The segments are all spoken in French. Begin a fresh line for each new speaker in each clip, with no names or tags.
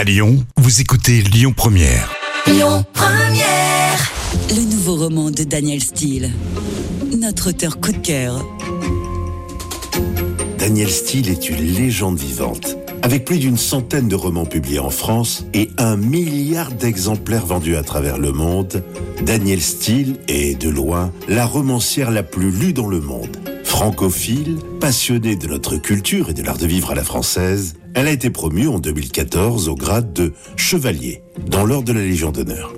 À Lyon, vous écoutez Lyon Première.
Lyon Première. Le nouveau roman de Daniel Steele. Notre auteur coup de cœur.
Daniel Steele est une légende vivante. Avec plus d'une centaine de romans publiés en France et un milliard d'exemplaires vendus à travers le monde, Daniel Steele est, de loin, la romancière la plus lue dans le monde. Francophile, passionnée de notre culture et de l'art de vivre à la française, elle a été promue en 2014 au grade de chevalier dans l'ordre de la Légion d'honneur.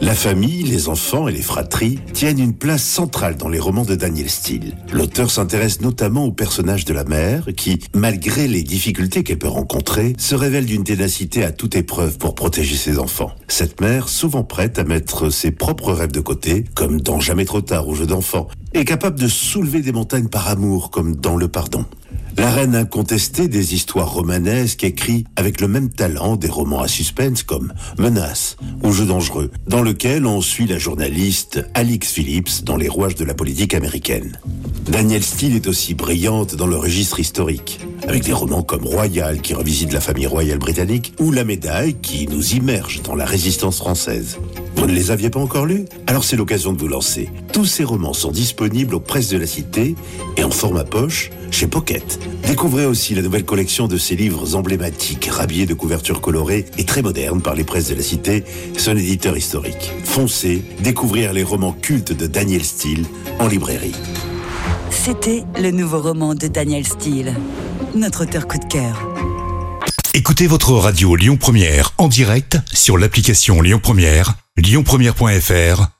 La famille, les enfants et les fratries tiennent une place centrale dans les romans de Daniel Steele. L'auteur s'intéresse notamment au personnage de la mère qui, malgré les difficultés qu'elle peut rencontrer, se révèle d'une ténacité à toute épreuve pour protéger ses enfants. Cette mère, souvent prête à mettre ses propres rêves de côté, comme dans Jamais trop tard au jeu d'enfant, est capable de soulever des montagnes par amour, comme dans Le Pardon. La reine incontestée des histoires romanesques écrit avec le même talent des romans à suspense comme Menace ou Jeu dangereux, dans lequel on suit la journaliste Alix Phillips dans les rouages de la politique américaine. Daniel Steele est aussi brillante dans le registre historique, avec des romans comme Royal qui revisite la famille royale britannique ou La Médaille qui nous immerge dans la résistance française. Vous ne les aviez pas encore lus? Alors c'est l'occasion de vous lancer. Tous ces romans sont disponibles aux presses de la Cité et en format poche chez Pocket. Découvrez aussi la nouvelle collection de ses livres emblématiques, rhabillés de couvertures colorées et très modernes par les presses de la Cité, son éditeur historique. Foncez découvrir les romans cultes de Daniel Steele en librairie.
C'était le nouveau roman de Daniel Steele. Notre auteur coup de cœur.
Écoutez votre radio Lyon Première en direct sur l'application Lyon Première, lyonpremière.fr